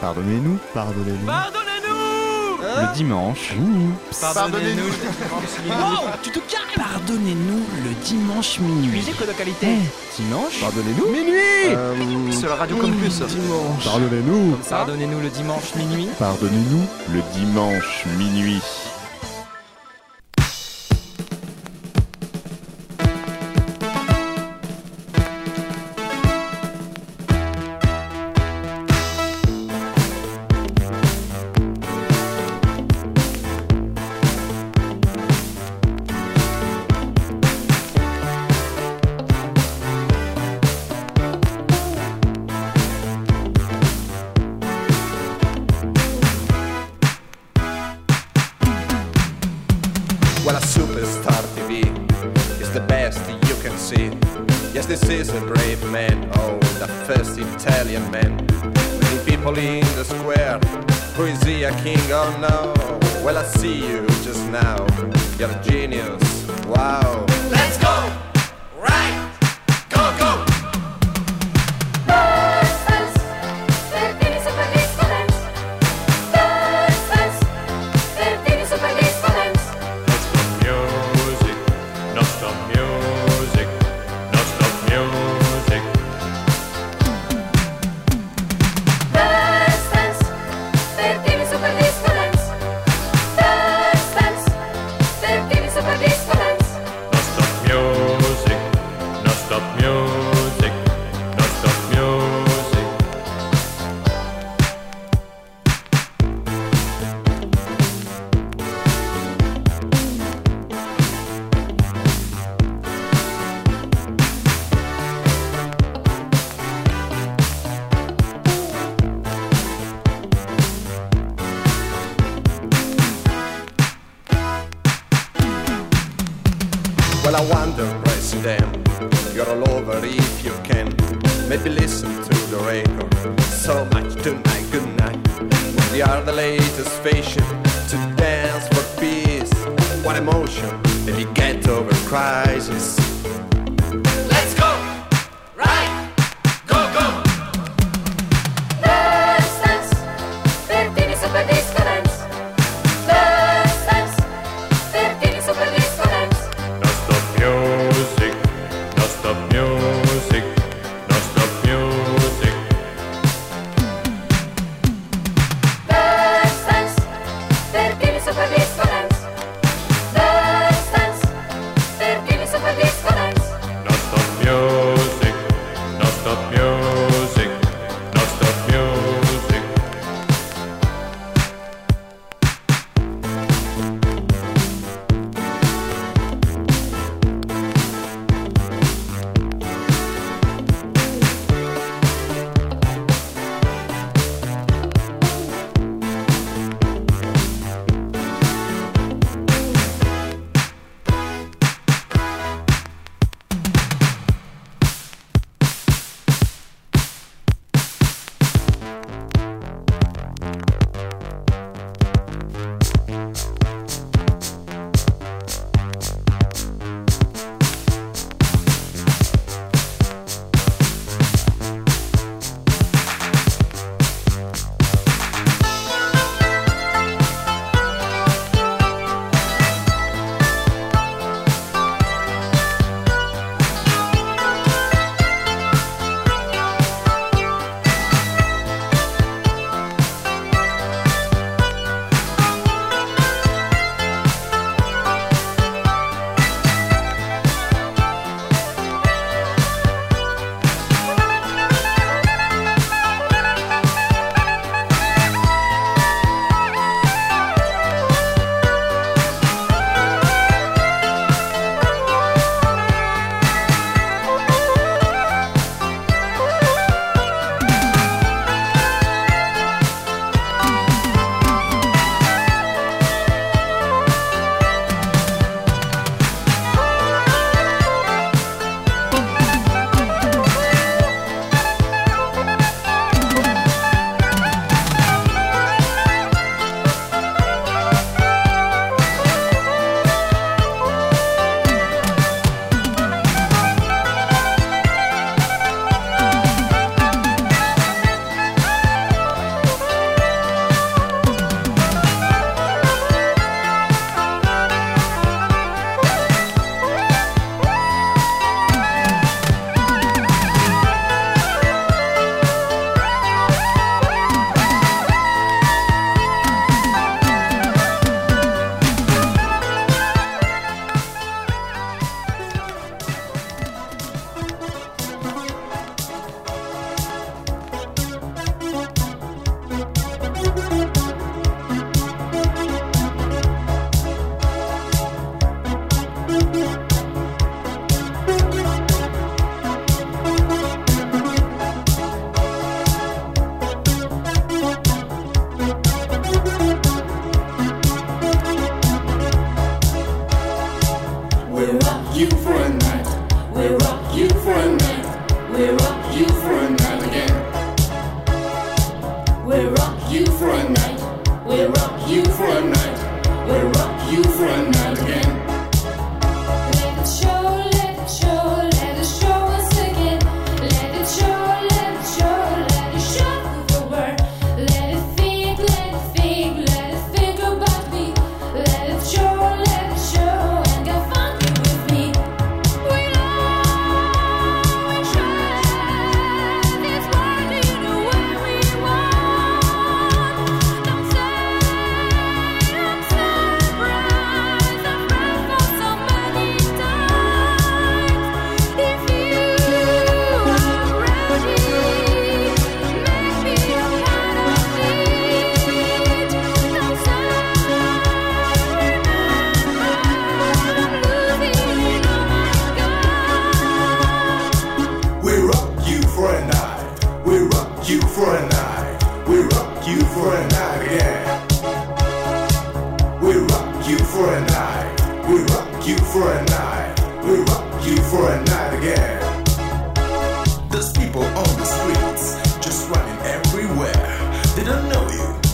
Pardonnez-nous. Pardonnez-nous. Pardonnez-nous Le dimanche. Pardonnez-nous. oh, tu te calmes Pardonnez-nous le dimanche minuit. Musique de qualité. Eh. Dimanche Pardonnez-nous. Minuit euh, Sur la radio Campus. Dimanche. Pardonnez-nous. Pardonnez-nous le dimanche minuit. Pardonnez-nous le dimanche minuit.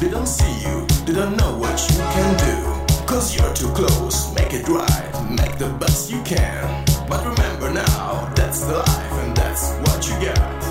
they don't see you, they don't know what you can do. Cause you're too close, make it right, make the best you can. But remember now, that's the life and that's what you got.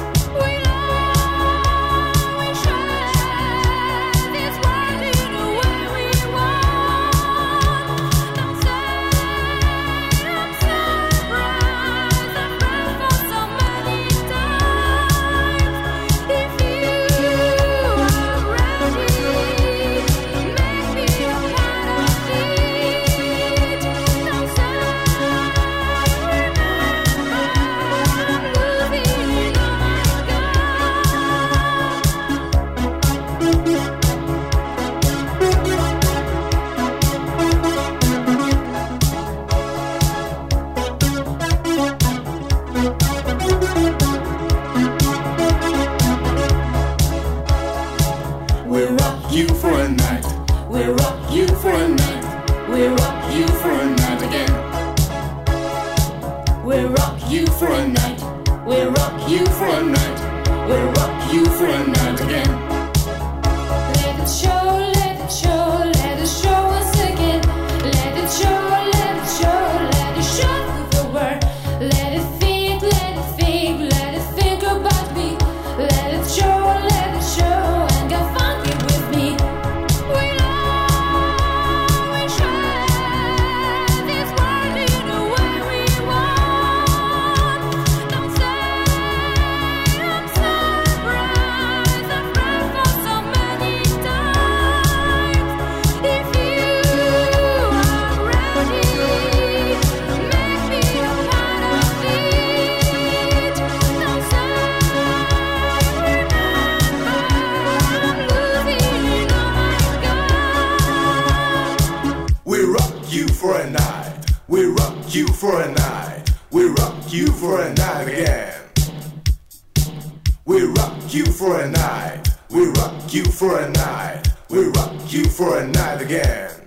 you for a night. We'll rock you for a night again. for a night. We rock you for a night again. We rock you for a night. We rock you for a night. We rock you for a night again.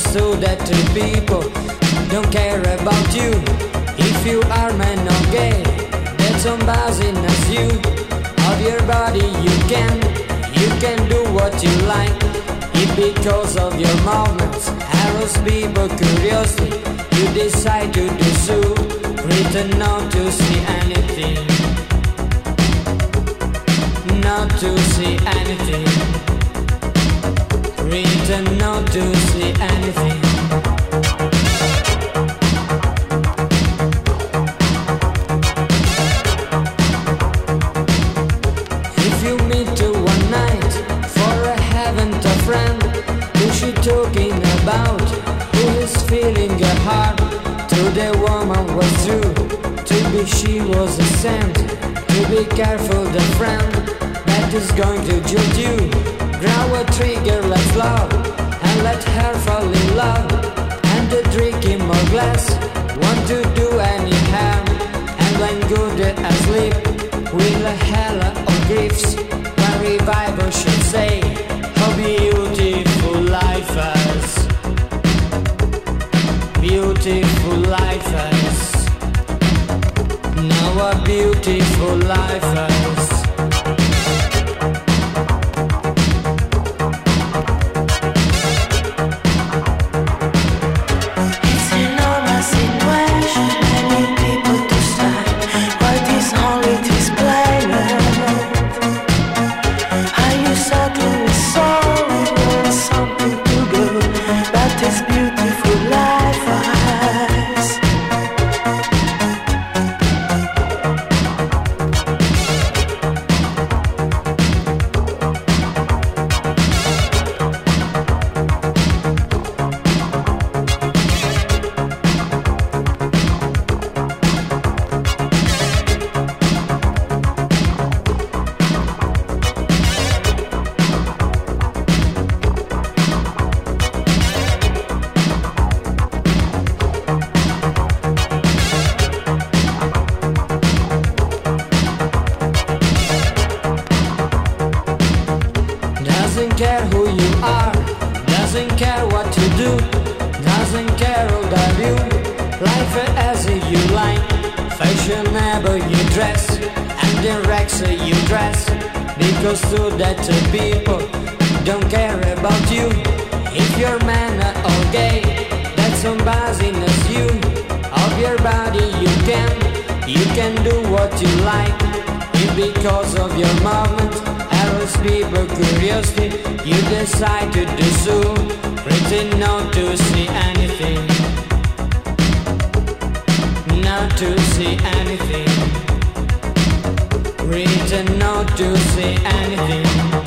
So that the people don't care about you. If you are man or gay, that's somebody as you. Of your body you can, you can do what you like. If because of your movements, arrows people curiosity, you decide to do so. Written not to see anything, not to see anything. Written not to see anything. If you meet to one night for a friend, who she talking about? Who is feeling heart? The woman was true. To be she was a saint. To be careful the friend that is going to judge you. Grow a trigger, let's love and let her fall in love. And drink in more glass. Want to do any harm and when good asleep will a hell of griefs when revival should say how beautiful life is beautiful life is now a beautiful life is you. Life as you like, fashionable you dress, and Rex you dress. Because to that people don't care about you. If you're man or gay, that's somebody as you. Of your body you can, you can do what you like. If because of your movement, arrows people curiosity, you decide to do so. Pretend not to see anything, not to see anything. Pretend not to see anything.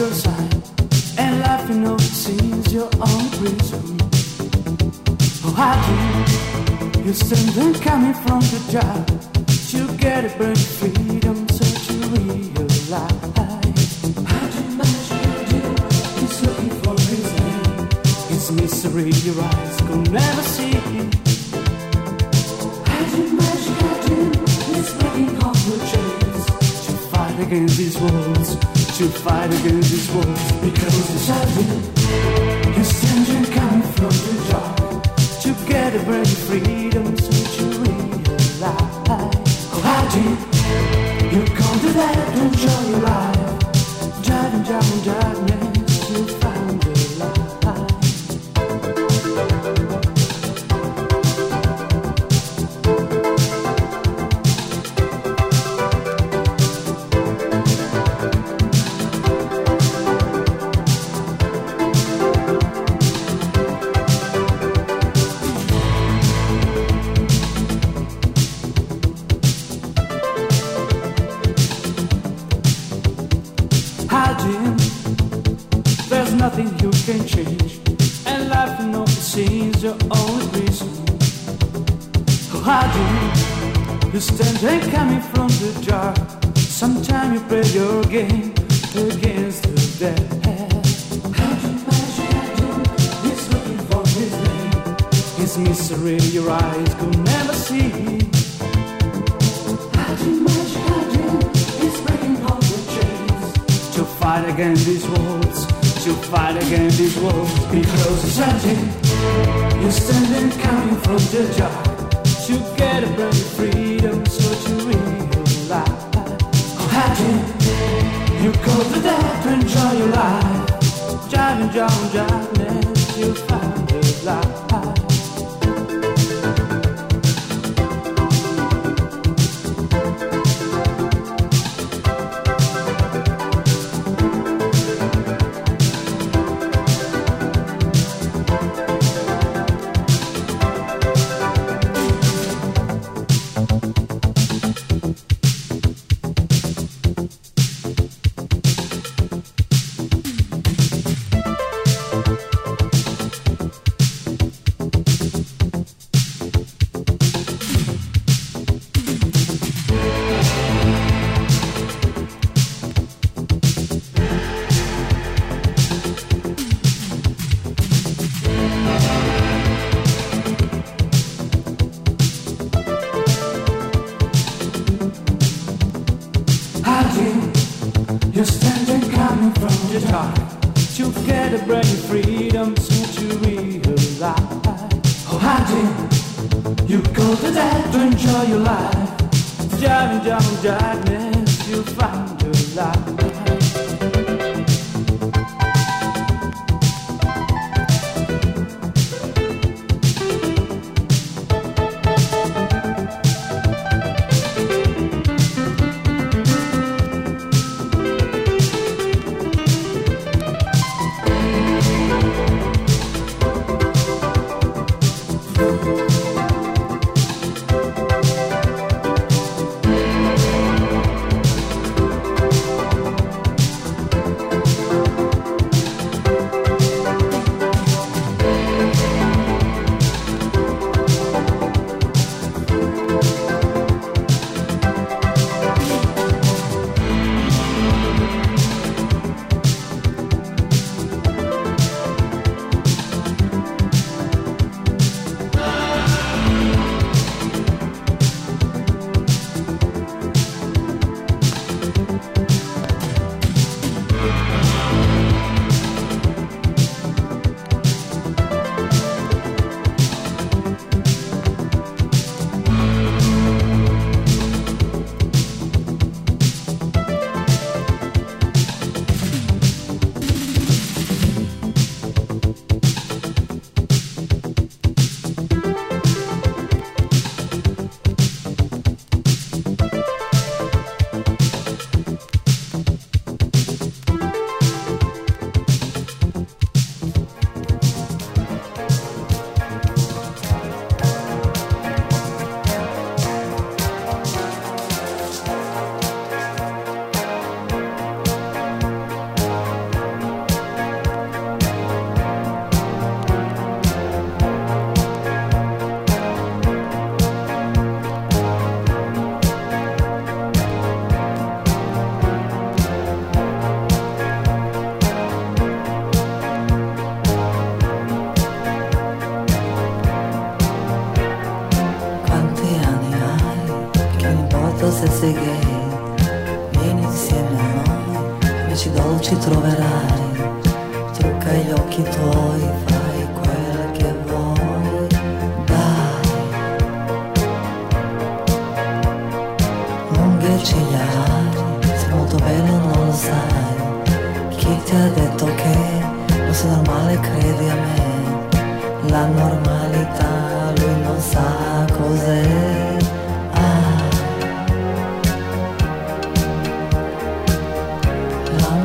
your side and laughing over scenes your own prison. Oh, I do. You're them coming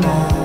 L'amore,